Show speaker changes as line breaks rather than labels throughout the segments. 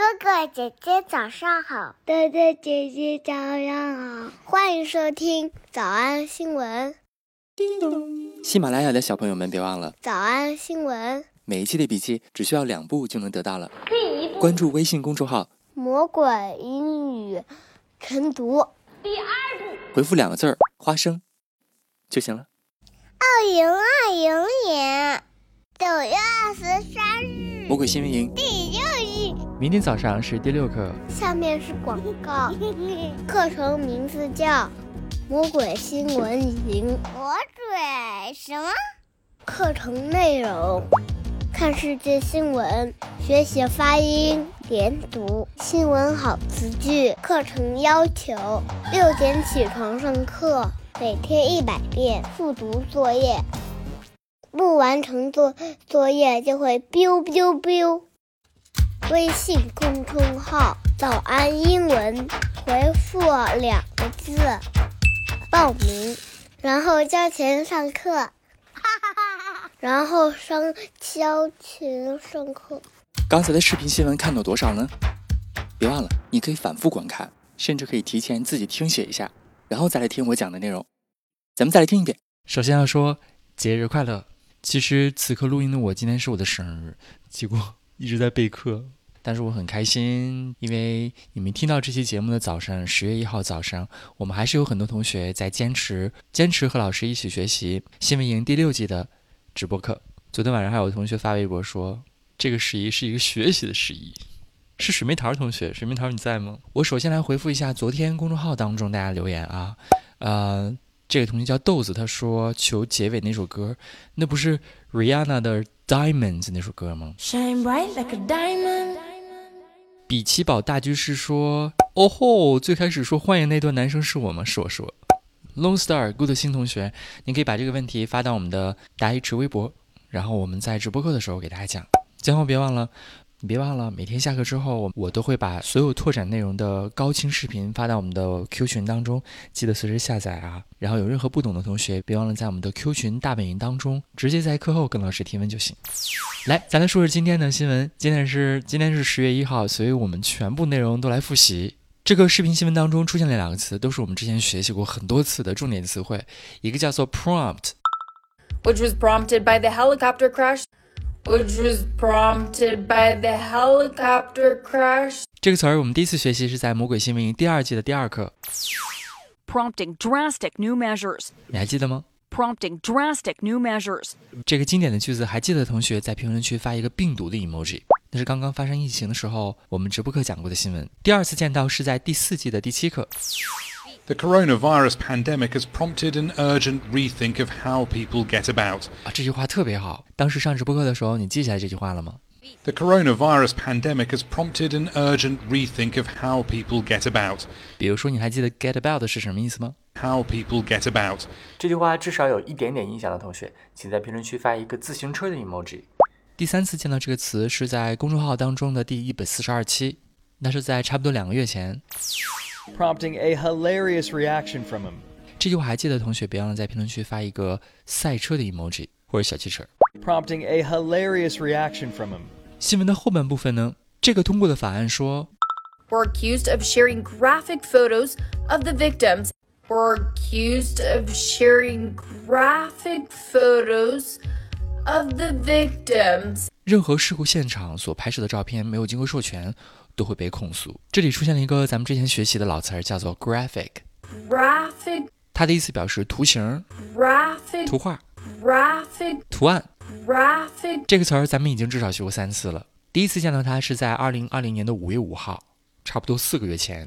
哥哥姐姐早上好，
哥哥姐姐早上好，
欢迎收听早安新闻。
叮咚！喜马拉雅的小朋友们别忘了
早安新闻，
每一期的笔记只需要两步就能得到了。第一步，关注微信公众号“
魔鬼英语晨读”。
第二步，
回复两个字儿“花生”就行了。
二零二零年九月二十三日，
魔鬼新闻营
第六日。
明天早上是第六课。
下面是广告，课程名字叫《魔鬼新闻营》。魔鬼什么？课程内容：看世界新闻，学习发音、连读、新闻好词句。课程要求：六点起床上课，每天一百遍复读作业。不完成作作业就会 biu biu biu。微信公众号“早安英文”，回复两个字报名，然后交钱上课，哈哈哈哈然后上交钱上课。
刚才的视频新闻看到多少呢？别忘了，你可以反复观看，甚至可以提前自己听写一下，然后再来听我讲的内容。咱们再来听一遍。首先要说节日快乐。其实此刻录音的我，今天是我的生日，结果一直在备课。但是我很开心，因为你们听到这期节目的早上，十月一号早上，我们还是有很多同学在坚持坚持和老师一起学习新闻营第六季的直播课。昨天晚上还有同学发微博说，这个十一是一个学习的十一。是水蜜桃同学，水蜜桃你在吗？我首先来回复一下昨天公众号当中大家留言啊，呃，这个同学叫豆子，他说求结尾那首歌，那不是 Rihanna 的 Diamonds 那首歌吗？Shine bright like a diamond。比奇堡大居士说：“哦吼，最开始说欢迎那段男生是我吗？是我，是我。” Lone Star Good 新同学，你可以把这个问题发到我们的答疑池微博，然后我们在直播课的时候给大家讲。最后别忘了。你别忘了，每天下课之后，我都会把所有拓展内容的高清视频发到我们的 Q 群当中，记得随时下载啊。然后有任何不懂的同学，别忘了在我们的 Q 群大本营当中，直接在课后跟老师提问就行。来，咱来说说今天的新闻。今天是今天是十月一号，所以我们全部内容都来复习。这个视频新闻当中出现了两个词，都是我们之前学习过很多次的重点词汇，一个叫做 prompt，which
was prompted by the helicopter crash。Which was prompted by the helicopter crash.
这个词儿我们第一次学习是在《魔鬼新闻营》第二季的第二课。
Prompting drastic new measures.
你还记得吗
？Prompting drastic new measures.
这个经典的句子，还记得的同学在评论区发一个病毒的 emoji。那是刚刚发生疫情的时候，我们直播课讲过的新闻。第二次见到是在第四季的第七课。
The coronavirus pandemic has prompted an urgent rethink of how people get about.
啊，这句话特别好。当时上直播课的时候，你记下来这句话了吗
？The coronavirus pandemic has prompted an urgent rethink of how people get about.
比如说，你还记得 get about 是什么意思吗
？How people get about.
这句话至少有一点点印象的同学，请在评论区发一个自行车的 emoji。第三次见到这个词是在公众号当中的第一百四十二期，那是在差不多两个月前。
prompting a hilarious reaction from him.
这句话还记得的同学，别忘了在评论区发一个赛车的 emoji 或者小汽车。
Prompting a hilarious reaction from him.
新闻的后半部分呢，这个通过的法案说，
We're accused of sharing graphic photos of the victims. We're accused of sharing graphic photos of the victims.
任何事故现场所拍摄的照片没有经过授权。 都会被控诉。这里出现了一个咱们之前学习的老词儿，叫做 graphic。
graphic，
它的意思表示图形、
graphic，
图画、
graphic，
图案。
graphic
这个词儿咱们已经至少学过三次了。第一次见到它是在二零二零年的五月五号，差不多四个月前。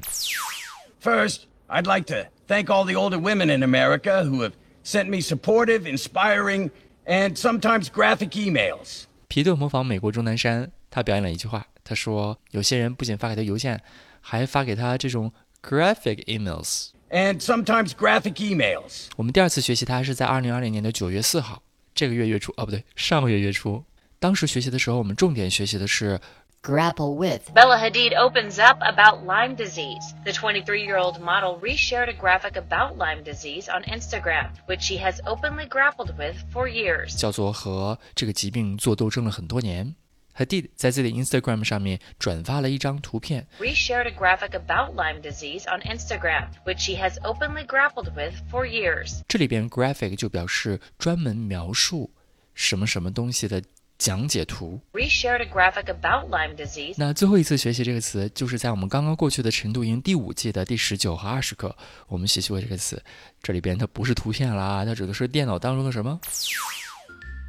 First, I'd like to thank all the older women in America who have sent me supportive, inspiring, and sometimes graphic emails.
皮特模仿美国钟南山，他表演了一句话。他说，有些人不仅发给他邮件，还发给他这种 graphic
emails。And sometimes graphic emails。
我们第二次学习它是在二零二零年的九月四号，这个月月初哦，不对，上个月月初。当时学习的时候，我们重点学习的是
grapple
with。Bella Hadid opens up about Lyme disease. The 23-year-old model reshared a graphic about Lyme disease on Instagram, which she has openly grappled with for years.
叫做和这个疾病做斗争了很多年。 和 did 在自己的 Instagram 上面转发了一张图片。
Reshared a graphic about Lyme disease on Instagram, which she has openly grappled with for years.
这里边 graphic 就表示专门描述什么什么东西的讲解图。
Reshared a graphic about Lyme disease.
那最后一次学习这个词，就是在我们刚刚过去的晨读营第五季的第十九和二十课，我们学习过这个词。这里边它不是图片啦，它指的是电脑当中的什么？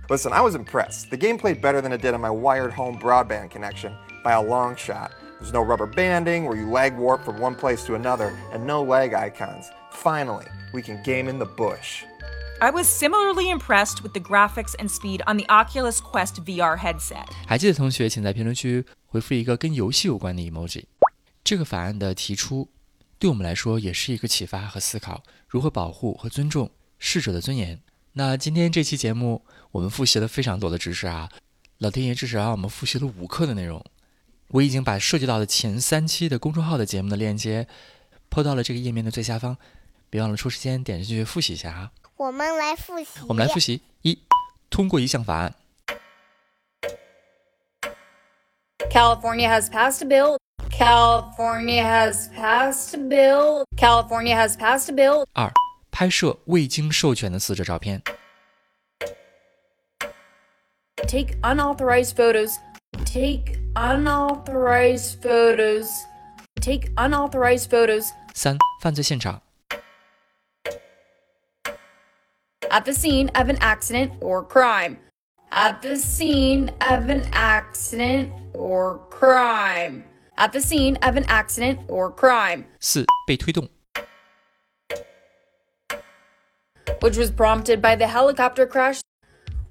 Listen, I was impressed. The game played better than it did on my wired home broadband connection by a long shot. There's no rubber banding where you lag warp from one place to another, and no lag icons. Finally, we can game in the bush.
I was similarly impressed with the graphics and speed on the Oculus Quest VR headset.
还记得同学，请在评论区回复一个跟游戏有关的 emoji。这个法案的提出，对我们来说也是一个启发和思考，如何保护和尊重逝者的尊严。那今天这期节目， 我们复习了非常多的知识啊，老天爷至少让我们复习了五课的内容。我已经把涉及到的前三期的公众号的节目的链接抛到了这个页面的最下方，别忘了抽时间点进去复习一下啊。
我们来复习。
我们来复习一，通过一项法案。
California has passed a bill. California has passed a bill. California has passed a bill.
二，拍摄未经授权的死者照片。
Take unauthorized photos. Take unauthorized photos. Take unauthorized photos
三，犯罪现场。
at the scene of an accident or crime. At the scene of an accident or crime. At the scene of an accident or crime,
四，被推动。
which was prompted by the helicopter crash.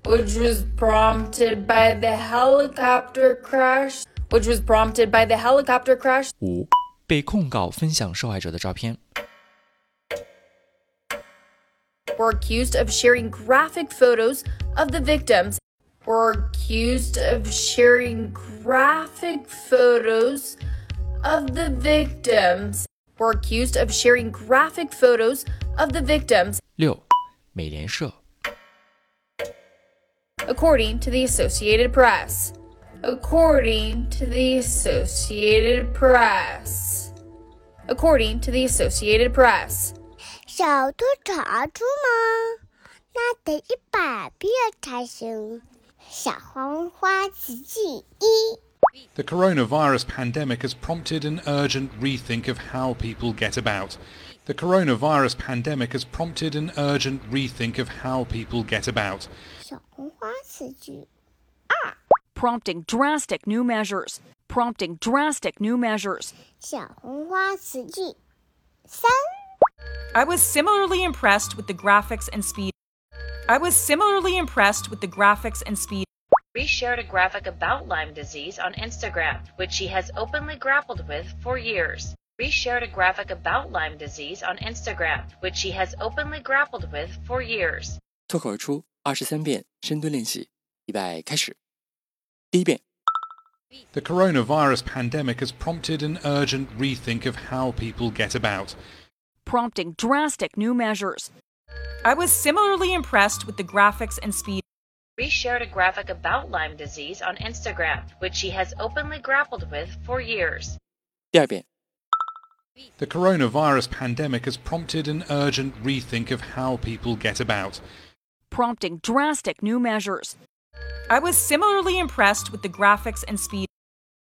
Which was prompted by the helicopter crash. Which was prompted by the helicopter crash.
五，被控告分享受害者的照片。
were accused of sharing graphic photos of the victims. Were accused of sharing graphic photos of the victims. Were accused of sharing graphic photos of the victims,
六，美联社。
according to the Associated Press. According to the Associated Press. According to the Associated Press.
小兔查出吗？那得一百遍才行。小黄花词句一。
The coronavirus pandemic has prompted an urgent rethink of how people get about. The coronavirus pandemic has prompted an urgent rethink of how people get about.
小红花 词句
Prompting drastic new measures. Prompting drastic new measures.
小红花词句三。
I was similarly impressed with the graphics and speed. I was similarly impressed with the graphics and speed
Reshared a graphic about Lyme disease on Instagram, which she has openly grappled with for years. Reshared a graphic about Lyme disease on Instagram, which she has openly grappled with for years.
脱口而出 二十三遍深蹲练习，预备开始。第一遍，
The coronavirus pandemic has prompted an urgent rethink of how people get about.
prompting drastic new measures. I was similarly impressed with the graphics and speed
Reshared a graphic about Lyme disease on Instagram, which she has openly grappled with for years.
第二遍，
The coronavirus pandemic has prompted an urgent rethink of how people get about.
prompting drastic new measures. I was similarly impressed with the graphics and speed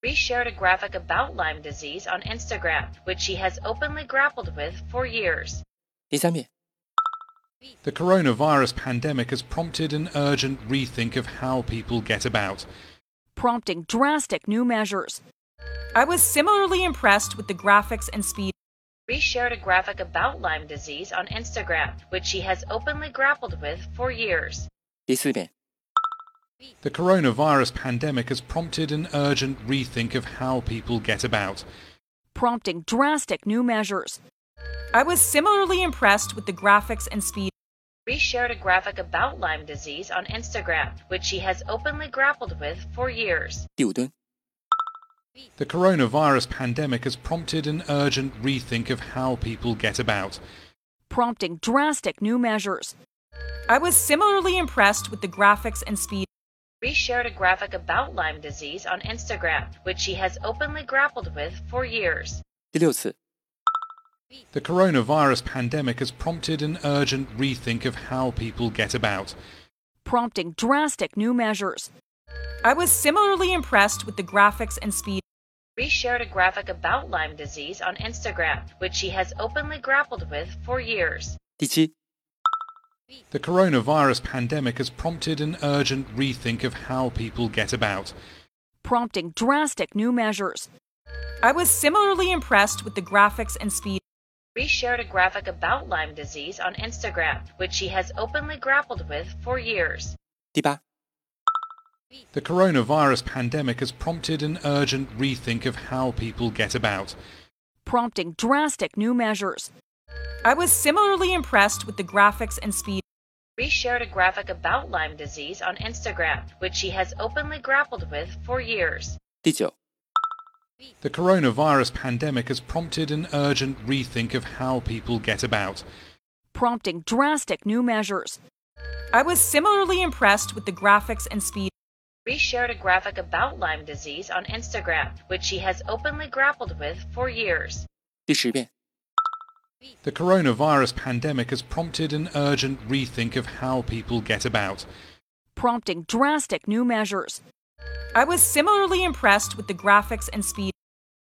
Reshared a graphic about Lyme disease on Instagram, which she has openly grappled with for years.
第三遍，
The coronavirus pandemic has prompted an urgent rethink of how people get about.
prompting drastic new measures. I was similarly impressed with the graphics and speed
reshared a graphic about Lyme disease on Instagram, which she has openly grappled with for years.
The coronavirus pandemic has prompted an urgent rethink of how people get about,
prompting drastic new measures. I was similarly impressed with the graphics and speed.
Reshared a graphic about Lyme disease on Instagram, which she has openly grappled with for years.
第五蹲，
The coronavirus pandemic has prompted an urgent rethink of how people get about.
prompting drastic new measures. I was similarly impressed with the graphics and speed
reshared a graphic about Lyme disease on Instagram, which she has openly grappled with for years.
第六次，
The coronavirus pandemic has prompted an urgent rethink of how people get about.
prompting drastic new measures. I was similarly impressed with the graphics and speed.
Re shared a graphic about Lyme disease on Instagram, which she has openly grappled with for years.
The coronavirus pandemic has prompted an urgent rethink of how people get about,
prompting drastic new measures. I was similarly impressed with the graphics and speed.
Re shared a graphic about Lyme disease on Instagram, which she has openly grappled with for years.
第八，
the coronavirus pandemic has prompted an urgent rethink of how people get about.
prompting drastic new measures. I was similarly impressed with the graphics and speed.
Reshared a graphic about Lyme disease on Instagram, which she has openly grappled with for years.
第九
，The coronavirus pandemic has prompted an urgent rethink of how people get about.
prompting drastic new measures. I was similarly impressed with the graphics and speed
Reshared a graphic about Lyme disease on Instagram, which she has openly grappled with for years.
第十遍，
The coronavirus pandemic has prompted an urgent rethink of how people get about.
prompting drastic new measures. I was similarly impressed with the graphics and speed.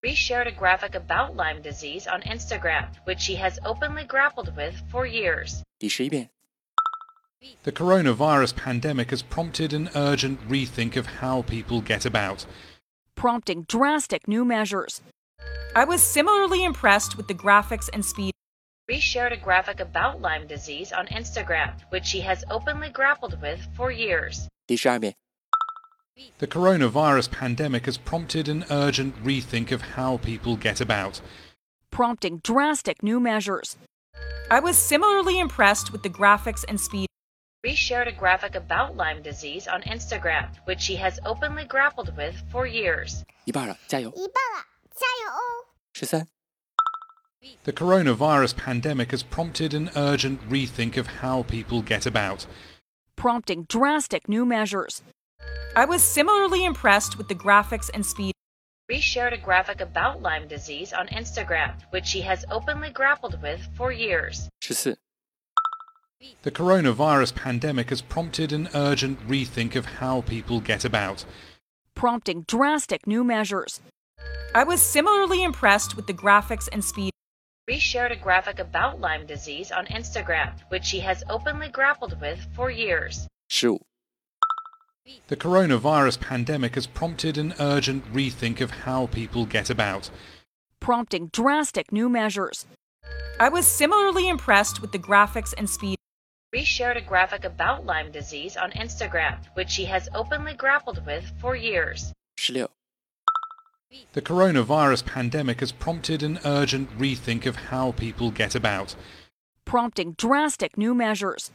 Reshared a graphic about Lyme disease on Instagram, which she has openly grappled with for years.
第十一遍，
The coronavirus pandemic has prompted an urgent rethink of how people get about.
prompting drastic new measures. I was similarly impressed with the graphics and speed.
Reshared a graphic about Lyme disease on Instagram, which she has openly grappled with for years.
第十二遍，
The coronavirus pandemic has prompted an urgent rethink of how people get about.
prompting drastic new measures. I was similarly impressed with the graphics and speed.
Reshared a graphic about Lyme disease on Instagram, which she has openly grappled with for years.
一半了，加油！
一半了，加油哦！
十三、
The coronavirus pandemic has prompted an urgent rethink of how people get about.
prompting drastic new measures. I was similarly impressed with the graphics and speed.
Reshared a graphic about Lyme disease on Instagram, which she has openly grappled with for years.
十四、
The coronavirus pandemic has prompted an urgent rethink of how people get about.
prompting drastic new measures. I was similarly impressed with the graphics and speed.
Reshared a graphic about Lyme disease on Instagram, which she has openly grappled with for years.
十五、
The coronavirus pandemic has prompted an urgent rethink of how people get about.
prompting drastic new measures. I was similarly impressed with the graphics and speed.
Reshared a graphic about Lyme disease on Instagram, which she has openly grappled with for years.
十六、
The coronavirus pandemic has prompted an urgent rethink of how people get about.
prompting drastic new measures.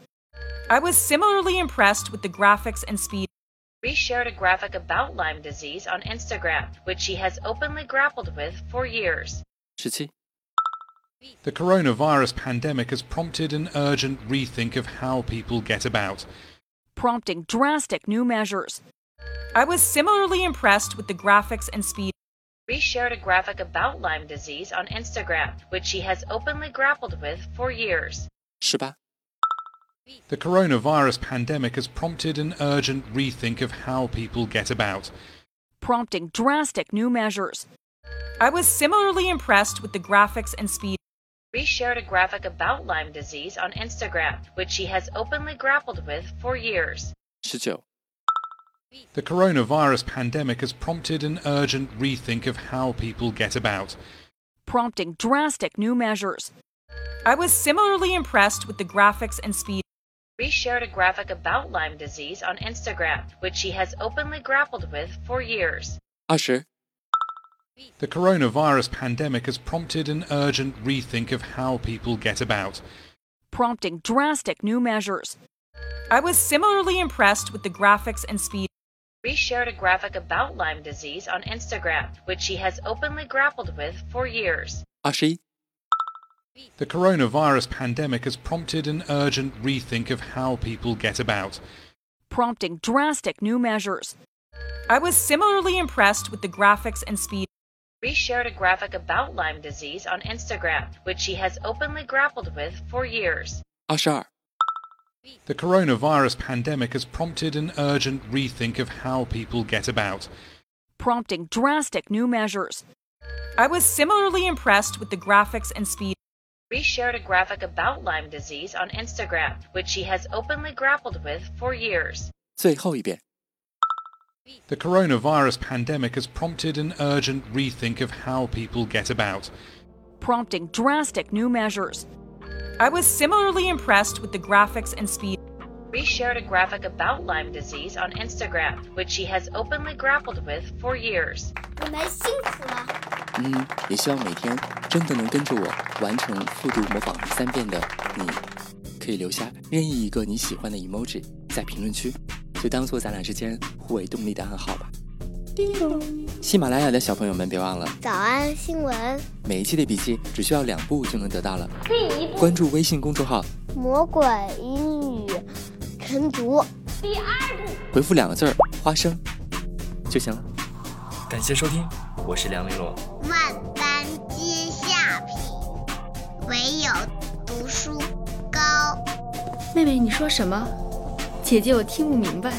I was similarly impressed with the graphics and speed.
Reshared a graphic about Lyme disease on Instagram, which she has openly grappled with for years.
The coronavirus pandemic has prompted an urgent rethink of how people get about,
prompting drastic new measures. I was similarly impressed with the graphics and speed.
Bree shared a graphic about Lyme disease on Instagram, which she has openly grappled with for years.
是吧?
The coronavirus pandemic has prompted an urgent rethink of how people get about,
prompting drastic new measures. I was similarly impressed with the graphics and speed
reshared a graphic about Lyme disease on Instagram, which she has openly grappled with for years.
19.
The coronavirus pandemic has prompted an urgent rethink of how people get about,
prompting drastic new measures. I was similarly impressed with the graphics and speed.
Reshared a graphic about Lyme disease on Instagram, which she has openly grappled with for years.
20.
The coronavirus pandemic has prompted an urgent rethink of how people get about,
prompting drastic new measures. I was similarly impressed with the graphics and speed.
We shared a graphic about Lyme disease on Instagram, which she has openly grappled with for years.
Ashi.
The coronavirus pandemic has prompted an urgent rethink of how people get about,
prompting drastic new measures. I was similarly impressed with the graphics and speed
Reshared a graphic about Lyme disease on Instagram, which she has openly grappled with for years.
二十二，
The coronavirus pandemic has prompted an urgent rethink of how people get about.
prompting drastic new measures. I was similarly impressed with the graphics and speed.
Reshared a graphic about Lyme disease on Instagram, which she has openly grappled with for years.
最后一遍。
The coronavirus pandemic has prompted an urgent rethink of how people get about.
prompting drastic new measures. I was similarly impressed with the graphics and speed.
Reshared a graphic about Lyme disease on Instagram, which she has openly grappled with for years.
你们辛苦了。
嗯，也希望每天真的能跟着我完成复读模仿三遍的你，可以留下任意一个你喜欢的 emoji 在评论区， 就当做咱俩之间互为动力的暗号吧。喜马拉雅的小朋友们，别忘了
早安新闻，
每一期的笔记只需要两步就能得到了。
第一步，
关注微信公众号，
魔鬼英语晨读。
第二步，
回复两个字儿“花生”就行了。感谢收听，我是梁玲珑。
万般皆下品，唯有读书高。
妹妹，你说什么？姐姐，我听不明白。